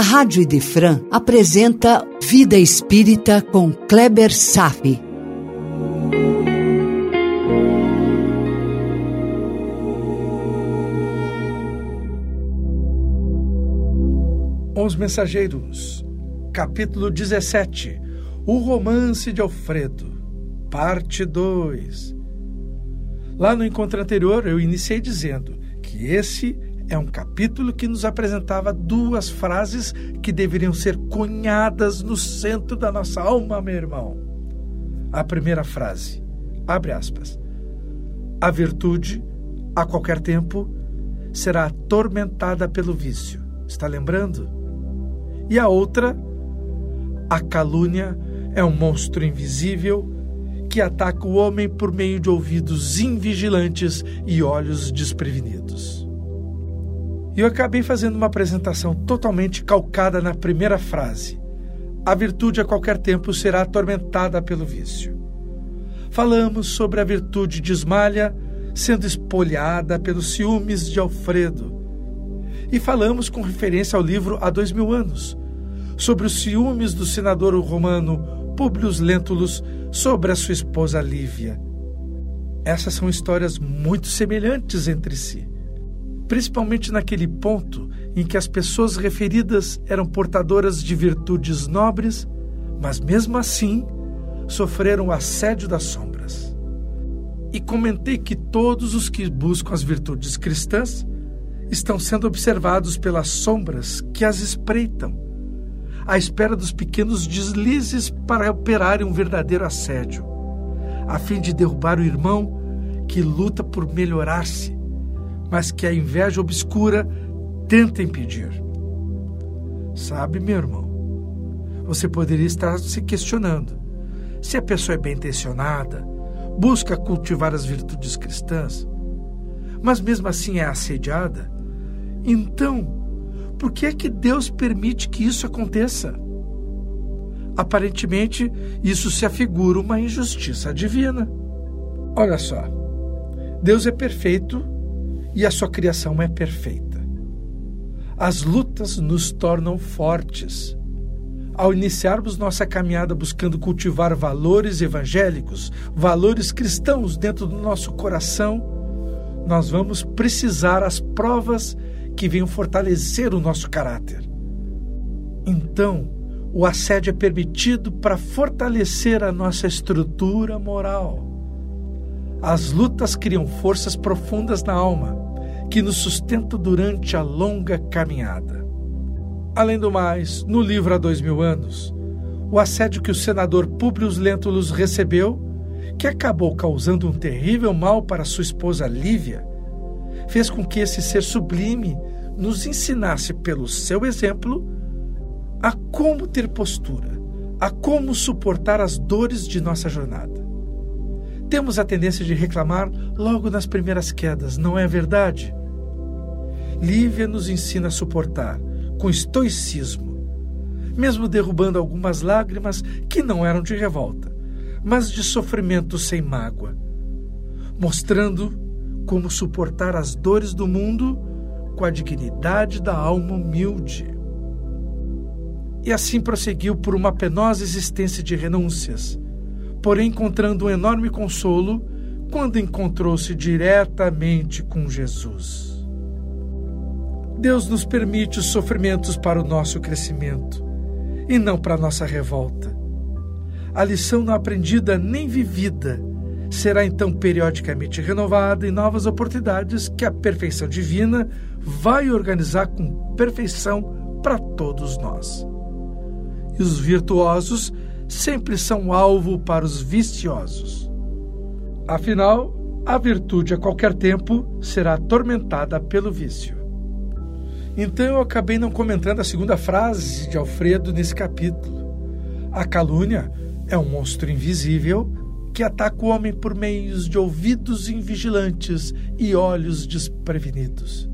a Rádio Idefran apresenta Vida Espírita com Kleber Safi. Os Mensageiros, capítulo 17 O Romance de Alfredo, parte 2. Lá no encontro anterior, eu iniciei dizendo que esse é um capítulo que nos apresentava duas frases que deveriam ser cunhadas no centro da nossa alma, meu irmão. A primeira frase, abre aspas, a virtude, a qualquer tempo, será atormentada pelo vício. Está lembrando? E a outra, a calúnia é um monstro invisível que ataca o homem por meio de ouvidos invigilantes e olhos desprevenidos. E eu acabei fazendo uma apresentação totalmente calcada na primeira frase. A virtude a qualquer tempo será atormentada pelo vício. Falamos sobre a virtude de Esmalha sendo espolhada pelos ciúmes de Alfredo. E falamos com referência ao livro Há Dois Mil Anos, sobre os ciúmes do senador romano Publius Lentulus sobre a sua esposa Lívia. Essas são histórias muito semelhantes entre si, principalmente naquele ponto em que as pessoas referidas eram portadoras de virtudes nobres, mas mesmo assim sofreram o assédio das sombras. E comentei que todos os que buscam as virtudes cristãs estão sendo observados pelas sombras que as espreitam à espera dos pequenos deslizes para operarem um verdadeiro assédio, a fim de derrubar o irmão que luta por melhorar-se, mas que a inveja obscura tenta impedir. Sabe, meu irmão, você poderia estar se questionando se a pessoa é bem intencionada, busca cultivar as virtudes cristãs, mas mesmo assim é assediada, então por que é que Deus permite que isso aconteça? Aparentemente, isso se afigura uma injustiça divina. Olha só, Deus é perfeito e a sua criação é perfeita. As lutas nos tornam fortes. Ao iniciarmos nossa caminhada buscando cultivar valores evangélicos, valores cristãos dentro do nosso coração, nós vamos precisar as provas que venham fortalecer o nosso caráter. Então, o assédio é permitido para fortalecer a nossa estrutura moral. As lutas criam forças profundas na alma, que nos sustentam durante a longa caminhada. Além do mais, no livro Há Dois Mil Anos, o assédio que o senador Publius Lentulus recebeu, que acabou causando um terrível mal para sua esposa Lívia, fez com que esse ser sublime nos ensinasse pelo seu exemplo a como ter postura, a como suportar as dores de nossa jornada. Temos a tendência de reclamar logo nas primeiras quedas, não é verdade? Lívia nos ensina a suportar com estoicismo, mesmo derrubando algumas lágrimas que não eram de revolta, mas de sofrimento sem mágoa, mostrando como suportar as dores do mundo com a dignidade da alma humilde. E assim prosseguiu por uma penosa existência de renúncias, porém encontrando um enorme consolo quando encontrou-se diretamente com Jesus. Deus nos permite os sofrimentos para o nosso crescimento e não para a nossa revolta. A lição não aprendida nem vivida será então periodicamente renovada em novas oportunidades que a perfeição divina vai organizar com perfeição para todos nós. E os virtuosos sempre são alvo para os viciosos. Afinal, a virtude a qualquer tempo será atormentada pelo vício. Então eu acabei não comentando a segunda frase de Alfredo nesse capítulo. A calúnia é um monstro invisível que ataca o homem por meios de ouvidos invigilantes e olhos desprevenidos.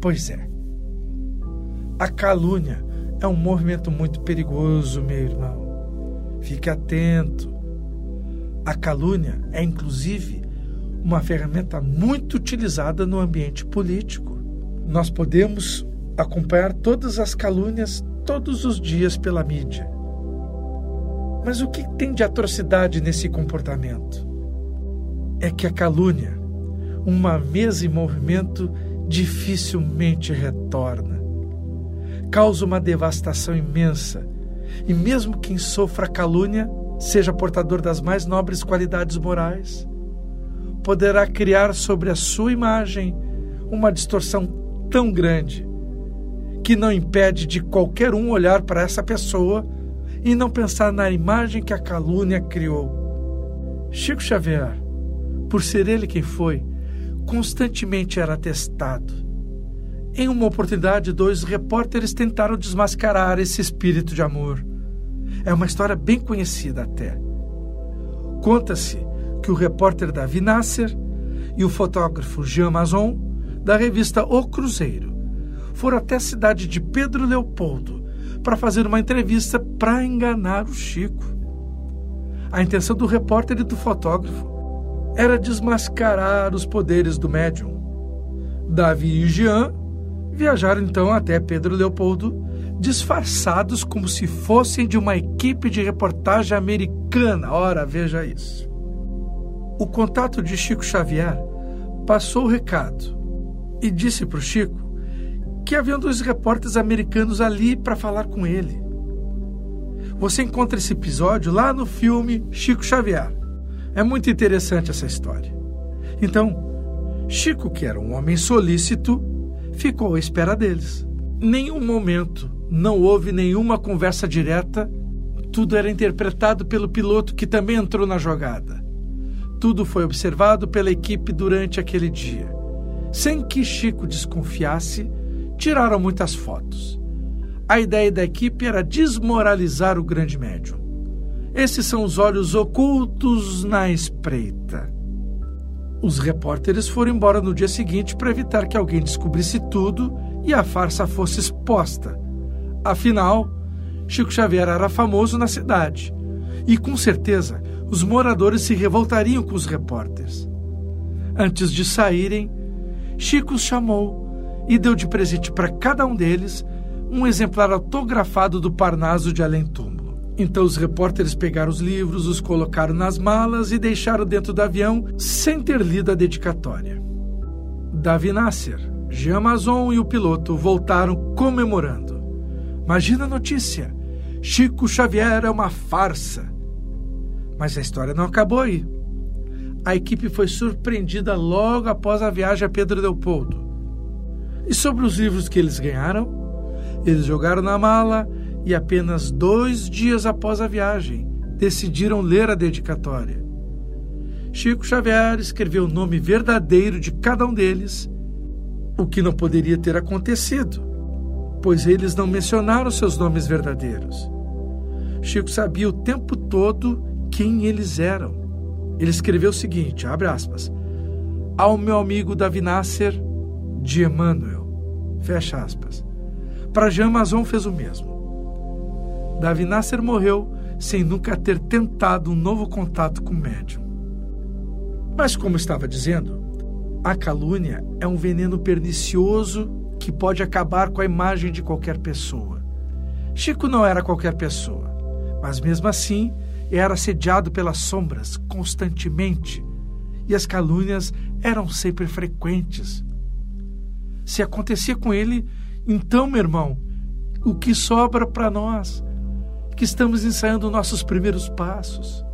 Pois é. A calúnia é um movimento muito perigoso, meu irmão. Fique atento. A calúnia é, inclusive, uma ferramenta muito utilizada no ambiente político. Nós podemos acompanhar todas as calúnias todos os dias pela mídia. Mas o que tem de atrocidade nesse comportamento? É que a calúnia, uma mesa em movimento, dificilmente retorna. Causa uma devastação imensa, e mesmo quem sofra calúnia, seja portador das mais nobres qualidades morais, poderá criar sobre a sua imagem uma distorção tão grande que não impede de qualquer um olhar para essa pessoa e não pensar na imagem que a calúnia criou. Chico Xavier, por ser ele quem foi, constantemente era testado. Em uma oportunidade, dois repórteres tentaram desmascarar esse espírito de amor. É uma história bem conhecida até. Conta-se que o repórter Davi Nasser e o fotógrafo Jean Mazon, da revista O Cruzeiro, foram até a cidade de Pedro Leopoldo para fazer uma entrevista para enganar o Chico. A intenção do repórter e do fotógrafo era desmascarar os poderes do médium. Davi e Jean viajaram então até Pedro Leopoldo, disfarçados como se fossem de uma equipe de reportagem americana. Ora, veja isso. O contato de Chico Xavier passou o recado e disse para o Chico que haviam dois repórteres americanos ali para falar com ele. Você encontra esse episódio lá no filme Chico Xavier. É muito interessante essa história. Então, Chico, que era um homem solícito, ficou à espera deles. Nenhum momento não houve nenhuma conversa direta, tudo era interpretado pelo piloto que também entrou na jogada. Tudo foi observado pela equipe durante aquele dia. Sem que Chico desconfiasse, tiraram muitas fotos. A ideia da equipe era desmoralizar o grande médium. Esses são os olhos ocultos na espreita. Os repórteres foram embora no dia seguinte para evitar que alguém descobrisse tudo e a farsa fosse exposta. Afinal, Chico Xavier era famoso na cidade e, com certeza, os moradores se revoltariam com os repórteres. Antes de saírem, Chico os chamou e deu de presente para cada um deles um exemplar autografado do Parnaso de Túmulo. Então os repórteres pegaram os livros, os colocaram nas malas e deixaram dentro do avião sem ter lido a dedicatória. Davi Nasser, Jean Mazon e o piloto voltaram comemorando. Imagina a notícia: Chico Xavier é uma farsa. Mas a história não acabou aí. A equipe foi surpreendida logo após a viagem a Pedro Leopoldo. E sobre os livros que eles ganharam? Eles jogaram na mala e apenas dois dias após a viagem decidiram ler a dedicatória. Chico Xavier escreveu o nome verdadeiro de cada um deles, o que não poderia ter acontecido, pois eles não mencionaram seus nomes verdadeiros. Chico sabia o tempo todo quem eles eram. Ele escreveu o seguinte, abre aspas, ao meu amigo Davi Nasser de Emmanuel, fecha aspas. Para Jean Mazon fez o mesmo. Davi Nasser morreu sem nunca ter tentado um novo contato com o médium. Mas, como estava dizendo, a calúnia é um veneno pernicioso que pode acabar com a imagem de qualquer pessoa. Chico não era qualquer pessoa, mas mesmo assim era assediado pelas sombras constantemente e as calúnias eram sempre frequentes. Se acontecia com ele, então, meu irmão, o que sobra para nós que estamos ensaiando nossos primeiros passos.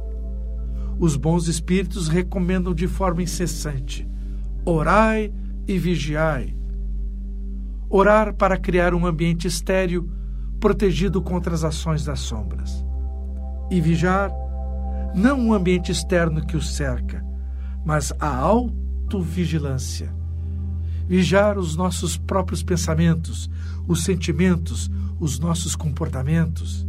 Os bons espíritos recomendam de forma incessante: orai e vigiai. Orar para criar um ambiente estéril, protegido contra as ações das sombras. E vigiar, não um ambiente externo que o cerca, mas a autovigilância. Vigiar os nossos próprios pensamentos, os sentimentos, os nossos comportamentos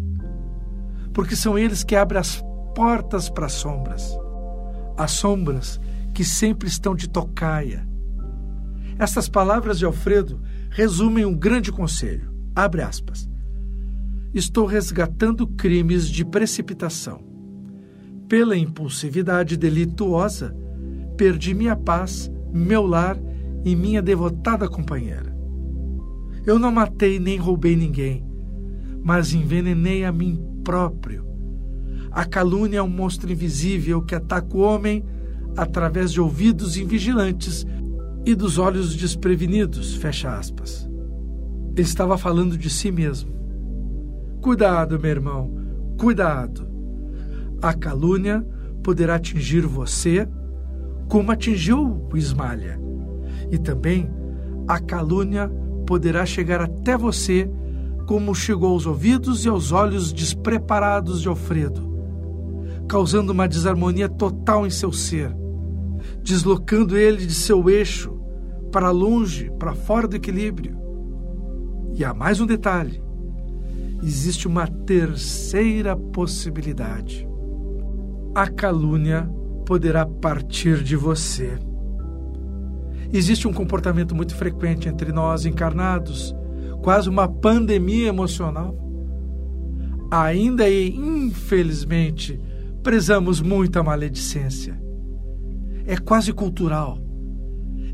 porque são eles que abrem as portas para as sombras. As sombras que sempre estão de tocaia. Estas palavras de Alfredo resumem um grande conselho. Abre aspas. Estou resgatando crimes de precipitação. Pela impulsividade delituosa, perdi minha paz, meu lar e minha devotada companheira. Eu não matei nem roubei ninguém mas envenenei a mim próprio. A calúnia é um monstro invisível que ataca o homem através de ouvidos invigilantes e dos olhos desprevenidos. Fecha aspas. Ele estava falando de si mesmo. Cuidado, meu irmão, cuidado. A calúnia poderá atingir você como atingiu o Ismalha. E também a calúnia poderá chegar até você como chegou aos ouvidos e aos olhos despreparados de Alfredo, causando uma desarmonia total em seu ser, deslocando ele de seu eixo para longe, para fora do equilíbrio. E há mais um detalhe: existe uma terceira possibilidade. A calúnia poderá partir de você. Existe um comportamento muito frequente entre nós encarnados, quase uma pandemia emocional. Ainda e, infelizmente, prezamos muito a maledicência. É quase cultural.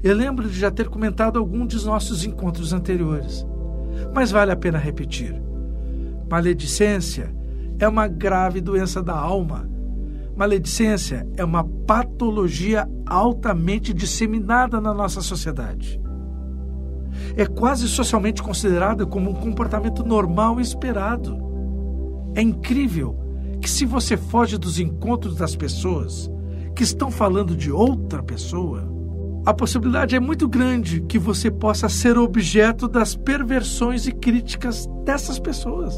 Eu lembro de já ter comentado algum dos nossos encontros anteriores, mas vale a pena repetir. Maledicência é uma grave doença da alma Maledicência é uma patologia altamente disseminada na nossa sociedade. É quase socialmente considerada como um comportamento normal e esperado. É incrível que, se você foge dos encontros das pessoas que estão falando de outra pessoa, a possibilidade é muito grande que você possa ser objeto das perversões e críticas dessas pessoas.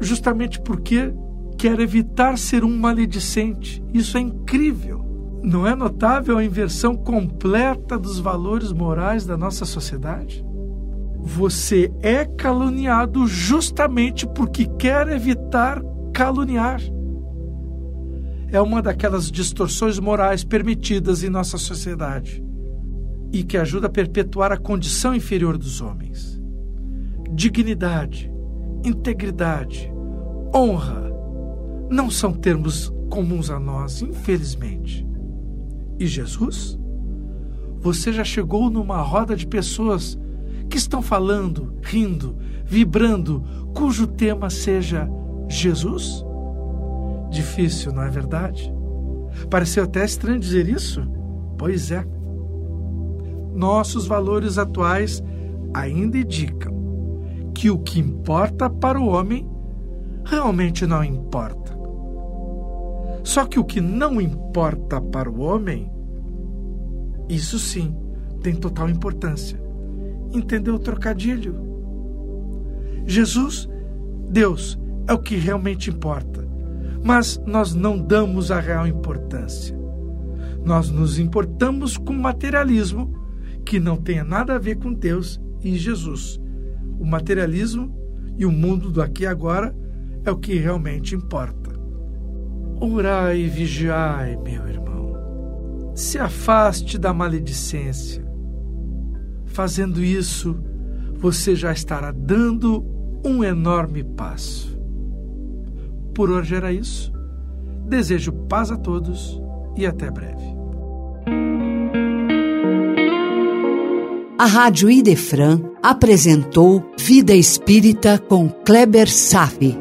Justamente porque quer evitar ser um maledicente. Isso é incrível. Não é notável a inversão completa dos valores morais da nossa sociedade? Você é caluniado justamente porque quer evitar caluniar. É uma daquelas distorções morais permitidas em nossa sociedade e que ajuda a perpetuar a condição inferior dos homens. Dignidade, integridade, honra, não são termos comuns a nós, infelizmente. E Jesus? Você já chegou numa roda de pessoas que estão falando, rindo, vibrando, cujo tema seja Jesus? Difícil, não é verdade? Pareceu até estranho dizer isso? Pois é. Nossos valores atuais ainda indicam que o que importa para o homem realmente não importa. Só que o que não importa para o homem, isso sim tem total importância. Entendeu o trocadilho? Jesus, Deus, é o que realmente importa. Mas nós não damos a real importância. Nós nos importamos com materialismo que não tenha nada a ver com Deus e Jesus. O materialismo e o mundo do aqui e agora é o que realmente importa. Orai e vigiai, meu irmão. Se afaste da maledicência. Fazendo isso, você já estará dando um enorme passo. Por hoje era isso. Desejo paz a todos e até breve. A Rádio Idefran apresentou Vida Espírita com Kleber Safi.